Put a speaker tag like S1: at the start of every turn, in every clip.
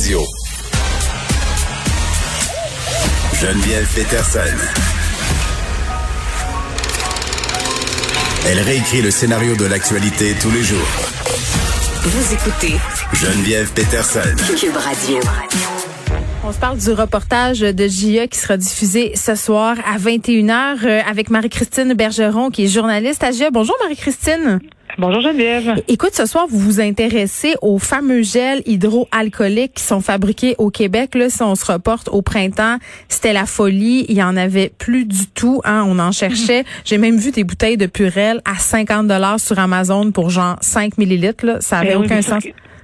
S1: Radio. Geneviève Peterson. Elle réécrit le scénario de l'actualité tous les jours.
S2: Vous écoutez
S1: Geneviève Peterson.
S2: Cube Radio.
S3: On se parle du reportage de JE qui sera diffusé ce soir à 21h euh, avec Marie-Christine Bergeron qui est journaliste à JE. Bonjour Marie-Christine.
S4: Bonjour Geneviève.
S3: Écoute, ce soir, vous vous intéressez aux fameux gels hydroalcooliques qui sont fabriqués au Québec. Là, si on se reporte au printemps, c'était la folie. Il y en avait plus du tout. Hein. On en cherchait. J'ai même vu des bouteilles de Purel à 50 dollars sur Amazon pour genre 5 millilitres. Là. Ça avait
S4: oui,
S3: aucun sens.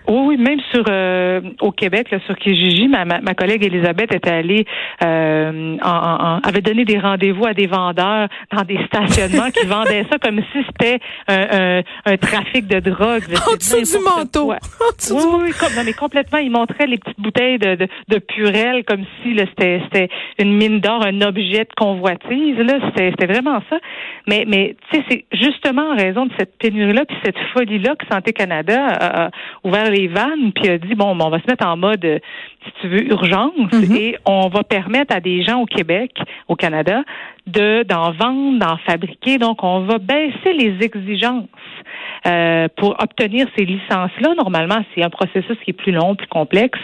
S4: Oui, oui, même sur euh, au Québec, là, sur Kijiji, ma, ma, ma collègue Elisabeth était allée, euh, en, en- avait donné des rendez-vous à des vendeurs dans des stationnements qui vendaient ça comme si c'était un, un, un trafic de drogue.
S3: En dessous du manteau. En dessous
S4: Oui,
S3: du-
S4: oui, oui, comme- non, mais complètement. Ils montraient les petites bouteilles de, de, de Purel comme si c'était, c'était une mine d'or, un objet de convoitise. Là, c'était, c'était vraiment ça. Mais, mais tu sais, c'est justement en raison de cette pénurie-là, puis cette folie-là que Santé Canada a, a ouvert les vannes, puis a dit bon, ben, on va se mettre en mode, si tu veux, urgence, et on va permettre à des gens au Québec, au Canada, de d'en vendre, d'en fabriquer. Donc, on va baisser les exigences euh, pour obtenir ces licences-là. Normalement, c'est un processus qui est plus long, plus complexe.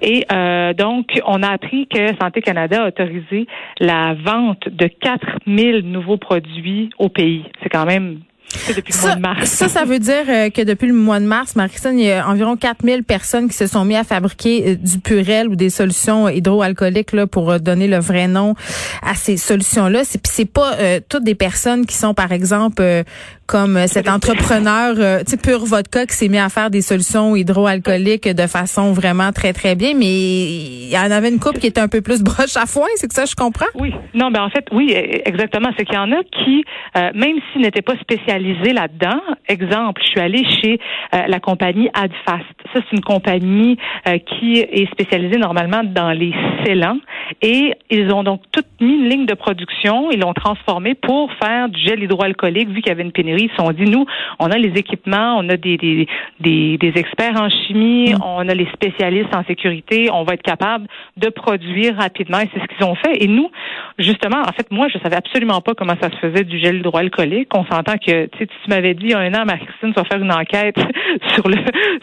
S4: Et euh, donc, on a appris que Santé Canada a autorisé la vente de 4000 nouveaux produits au pays. C'est quand même c'est depuis le mois
S3: Ça,
S4: de mars.
S3: ça, ça veut dire euh, que depuis le mois de mars, Marie-Christine, il y a environ 4000 personnes qui se sont mis à fabriquer euh, du Purel ou des solutions hydroalcooliques là, pour euh, donner le vrai nom à ces solutions-là. C'est, puis c'est pas euh, toutes des personnes qui sont, par exemple, euh, comme euh, cet entrepreneur, euh, Pure Vodka qui s'est mis à faire des solutions hydroalcooliques de façon vraiment très, très bien, mais il y en avait une couple qui était un peu plus broche à foin, c'est que ça, je comprends?
S4: Oui, non, ben en fait, oui, e- exactement. C'est qu'il y en a qui, euh, même s'ils n'étaient pas spécialisés là-dedans, exemple, je suis allée chez euh, la compagnie Adfast. Ça, c'est une compagnie euh, qui est spécialisée normalement dans les scellants et ils ont donc tout mis une ligne de production, ils l'ont transformé pour faire du gel hydroalcoolique vu qu'il y avait une pénurie. Ils se sont dit, nous, on a les équipements, on a des, des, des, des experts en chimie, on a les spécialistes en sécurité, on va être capable de produire rapidement et c'est ce qu'ils ont fait. Et nous, justement, en fait, moi, je savais absolument pas comment ça se faisait du gel hydroalcoolique. On s'entend que, tu sais, tu m'avais dit il y a un an, Marie-Christine, tu vas faire une enquête sur le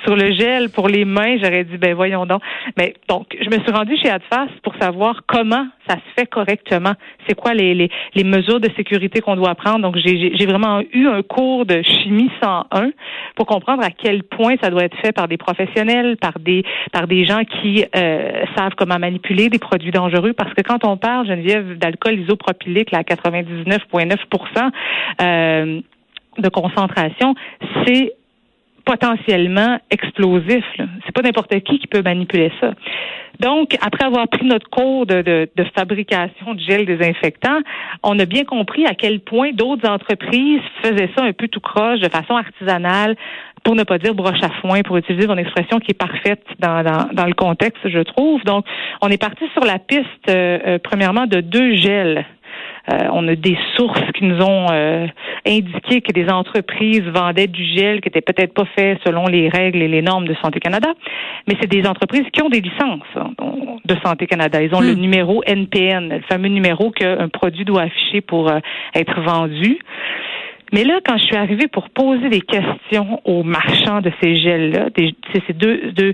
S4: sur le gel pour les mains. J'aurais dit, ben voyons donc. Mais donc, je me suis rendue chez Adfast pour savoir comment ça se fait correctement. C'est quoi les, les, les mesures de sécurité qu'on doit prendre. Donc, j'ai vraiment eu un cours de chimie 101 pour comprendre à quel point ça doit être fait par des professionnels, par des par des gens qui euh, savent comment manipuler des produits dangereux. Parce que quand on parle, Geneviève, d'alcool isopropylique à 99,9% euh, de concentration, c'est potentiellement explosif. C'est pas n'importe qui qui peut manipuler ça. Donc, après avoir pris notre cours de, de, de fabrication de gel désinfectant, on a bien compris à quel point d'autres entreprises faisaient ça un peu tout croche, de façon artisanale, pour ne pas dire broche à foin, pour utiliser une expression qui est parfaite dans, dans, dans le contexte, je trouve. Donc, on est parti sur la piste, euh, euh, premièrement, de deux gels. Euh, on a des sources qui nous ont euh, indiqué que des entreprises vendaient du gel qui était peut-être pas fait selon les règles et les normes de Santé Canada, mais c'est des entreprises qui ont des licences hein, de Santé Canada. Ils ont le numéro NPN, le fameux numéro qu'un produit doit afficher pour euh, être vendu. Mais là, quand je suis arrivée pour poser des questions aux marchands de ces gels-là, c'est deux, deux,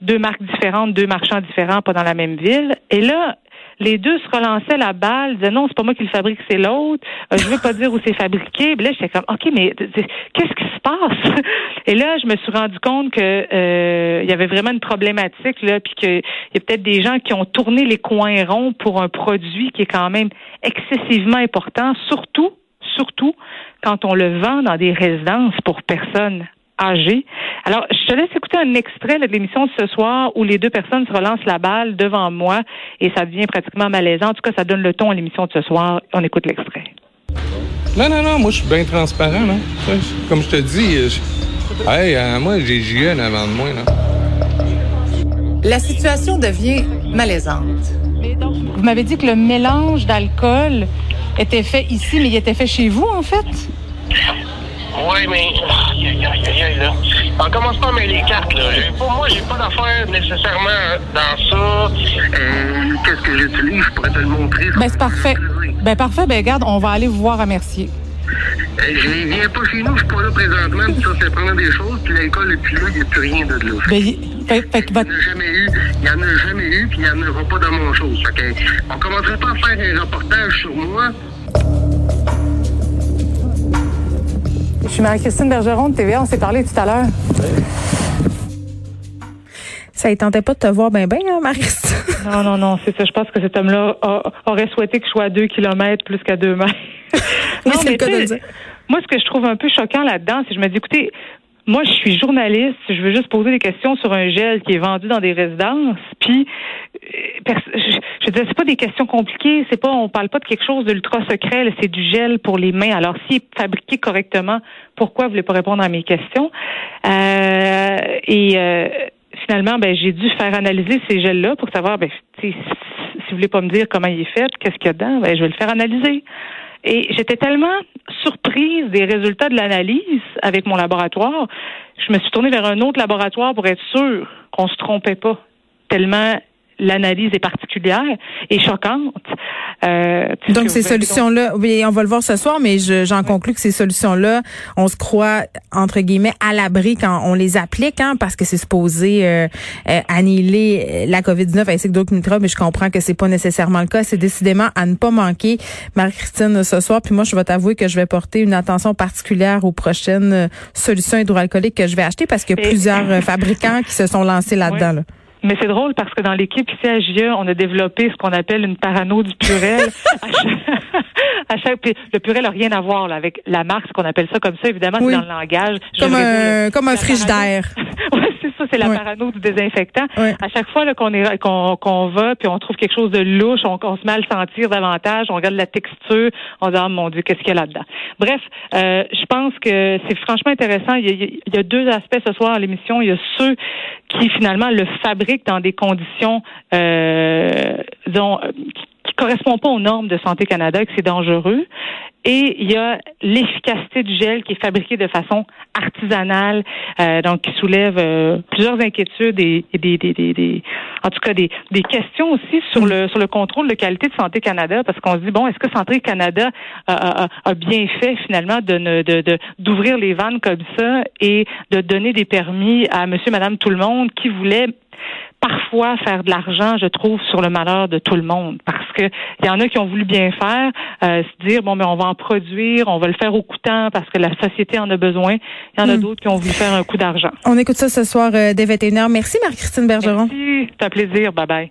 S4: deux marques différentes, deux marchands différents, pas dans la même ville, et là, les deux se relançaient la balle, disaient non, c'est pas moi qui le fabrique, c'est l'autre. Euh, je veux pas dire où c'est fabriqué. Là, j'étais comme, ok, mais qu'est-ce qui se passe? Et là, je me suis rendu compte que euh, il y avait vraiment une problématique là, puis qu'il y a peut-être des gens qui ont tourné les coins ronds pour un produit qui est quand même excessivement important, surtout, surtout quand on le vend dans des résidences pour personnes âgées. Alors, je te laisse écouter un extrait là, de l'émission de ce soir où les deux personnes se relancent la balle devant moi et ça devient pratiquement malaisant. En tout cas, ça donne le ton à l'émission de ce soir. On écoute l'extrait.
S5: Non, non, non, moi, je suis bien transparent, je- Comme je te dis, je- hey, euh, moi, j'ai JN avant de moi, là.
S6: La situation devient malaisante.
S4: Vous m'avez dit que le mélange d'alcool était fait ici, mais il était fait chez vous, en fait?
S7: Oui, mais. Aïe, aïe, aïe, aïe, là. On commence pas à mêler les cartes, là. Pas- moi, j'ai pas d'affaire nécessairement dans ça. Euh, Qu'est-ce que j'utilise? Je pourrais te le montrer.
S6: Ben, c'est parfait. Ben, parfait. Ben, regarde, on va aller vous voir à Mercier.
S7: Euh, Je viens pas chez nous, je suis pas là présentement, puis ça, c'est prendre des choses, puis l'alcool, et puis là, il n'y a plus rien de là.
S6: Ben, fait, fait que
S7: Il
S6: votre-
S7: n'y en a jamais eu, il n'y en a jamais eu, puis il n'y en aura pas dans mon chose. Fait que, on commencerait pas à faire un reportage sur moi.
S6: Suis Marie-Christine Bergeron de TVA. On s'est parlé tout à l'heure.
S3: Ça ne tentait pas de te voir bien, bien, hein, Marie-Christine?
S4: Non, non, non, c'est ça. Je pense que cet homme-là a- aurait souhaité que je sois à deux kilomètres plus qu'à deux mètres.
S3: Oui, c'est le cas de dire.
S4: Moi, ce que je trouve un peu choquant là-dedans, c'est que je me dis, écoutez, moi, je suis journaliste, je veux juste poser des questions sur un gel qui est vendu dans des résidences, puis euh, je, veux c'est pas des questions compliquées, c'est pas, on parle pas de quelque chose d'ultra secret, c'est du gel pour les mains. Alors, s'il est fabriqué correctement, pourquoi vous voulez pas répondre à mes questions? Euh, Et euh, finalement, ben, j'ai dû faire analyser ces gels-là pour savoir, ben, si vous voulez pas me dire comment il est fait, qu'est-ce qu'il y a dedans, ben, je vais le faire analyser. Et j'étais tellement surprise des résultats de l'analyse avec mon laboratoire, je me suis tournée vers un autre laboratoire pour être sûre qu'on se trompait pas. Tellement l'analyse est particulière et choquante. Euh,
S3: Donc, ces solutions-là, oui, on va le voir ce soir, mais je- j'en conclus que ces solutions-là, on se croit, entre guillemets, à l'abri quand on les applique, hein, parce que c'est supposé euh, euh, annihiler la COVID-19 ainsi que d'autres microbes, mais je comprends que c'est pas nécessairement le cas. C'est décidément à ne pas manquer, Marie-Christine, ce soir. Puis moi, je vais t'avouer que je vais porter une attention particulière aux prochaines euh, solutions hydroalcooliques que je vais acheter parce qu'il y a plusieurs euh, fabricants qui se sont lancés là-dedans. là.
S4: Mais c'est drôle parce que dans l'équipe ici à JE, on a développé ce qu'on appelle une parano du purel. à chaque, à chaque- le purel n'a rien à voir là, avec la marque, ce qu'on appelle ça comme ça. Évidemment,
S3: Oui.
S4: c'est dans le langage.
S3: Comme un,
S4: le-
S3: comme un frigidaire.
S4: oui, c'est ça, c'est la
S3: Ouais.
S4: parano du désinfectant.
S3: Ouais.
S4: À chaque fois qu'on est qu'on qu'on va puis on trouve quelque chose de louche, on, on se met à le sentir davantage, on regarde la texture, on dit ah mon dieu, qu'est-ce qu'il y a là-dedans. Bref, euh, je pense que c'est franchement intéressant. Il y, a, il y a deux aspects ce soir à l'émission. Il y a ceux qui finalement le fabriquent dans des conditions euh, disons, euh, qui, correspondent pas aux normes de Santé Canada et que c'est dangereux. Et il y a l'efficacité du gel qui est fabriqué de façon artisanale, euh, donc qui soulève euh, plusieurs inquiétudes et, et des, des, des, des- en tout cas des, des questions aussi sur le sur le contrôle de qualité de Santé Canada, parce qu'on se dit bon, est-ce que Santé Canada a, a- a bien fait finalement de de d'ouvrir les vannes comme ça et de donner des permis à Monsieur, Madame, tout le monde qui voulait parfois faire de l'argent, je trouve, sur le malheur de tout le monde? Que il y en a qui ont voulu bien faire, euh, se dire bon mais on va en produire, on va le faire au coûtant parce que la société en a besoin. Il y en a
S3: Hmm.
S4: d'autres qui ont voulu faire un coup d'argent.
S3: On écoute ça ce soir euh, dès 21h. Merci Marie-Christine Bergeron.
S4: Merci, c'est un plaisir. Bye bye.